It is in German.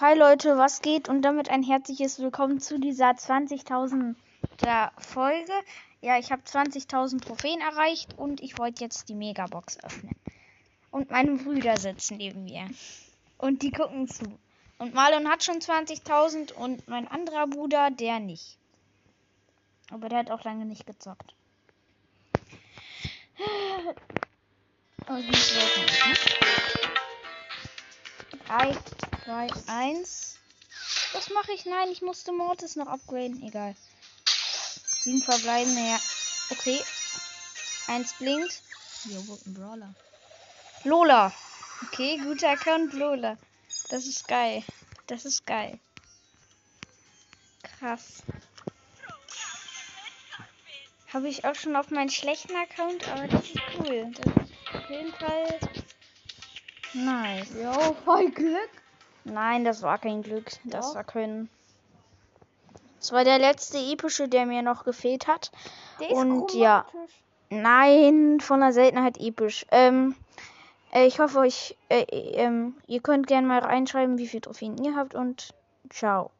Hi Leute, was geht? Und damit ein herzliches Willkommen zu dieser 20.000 Folge. Ja, ich habe 20.000 Trophäen erreicht und ich wollte jetzt die Megabox öffnen. Und meine Brüder sitzen neben mir. Und die gucken zu. Und Marlon hat schon 20.000 und mein anderer Bruder, der nicht. Aber der hat auch lange nicht gezockt. Oh, ich muss ne? 3, 2, 1. Was mache ich? Nein, ich musste Mortis noch upgraden. Egal. Sieben verbleiben. Ja. Okay. Eins blinkt. Jo, ein Brawler. Lola. Okay, guter Account Lola. Das ist geil. Das ist geil. Krass. Habe ich auch schon auf meinen schlechten Account, aber das ist cool. Das ist auf jeden Fall nice. Jo, voll Glück. Nein, das war kein Glück. Das Doch. war kein. Das war der letzte epische, der mir noch gefehlt hat. Der ist Und ja. Nein, von der Seltenheit episch. Ähm, äh, ich hoffe euch, äh, äh, ähm, ihr könnt gerne mal reinschreiben, wie viele Trophäen ihr habt und ciao.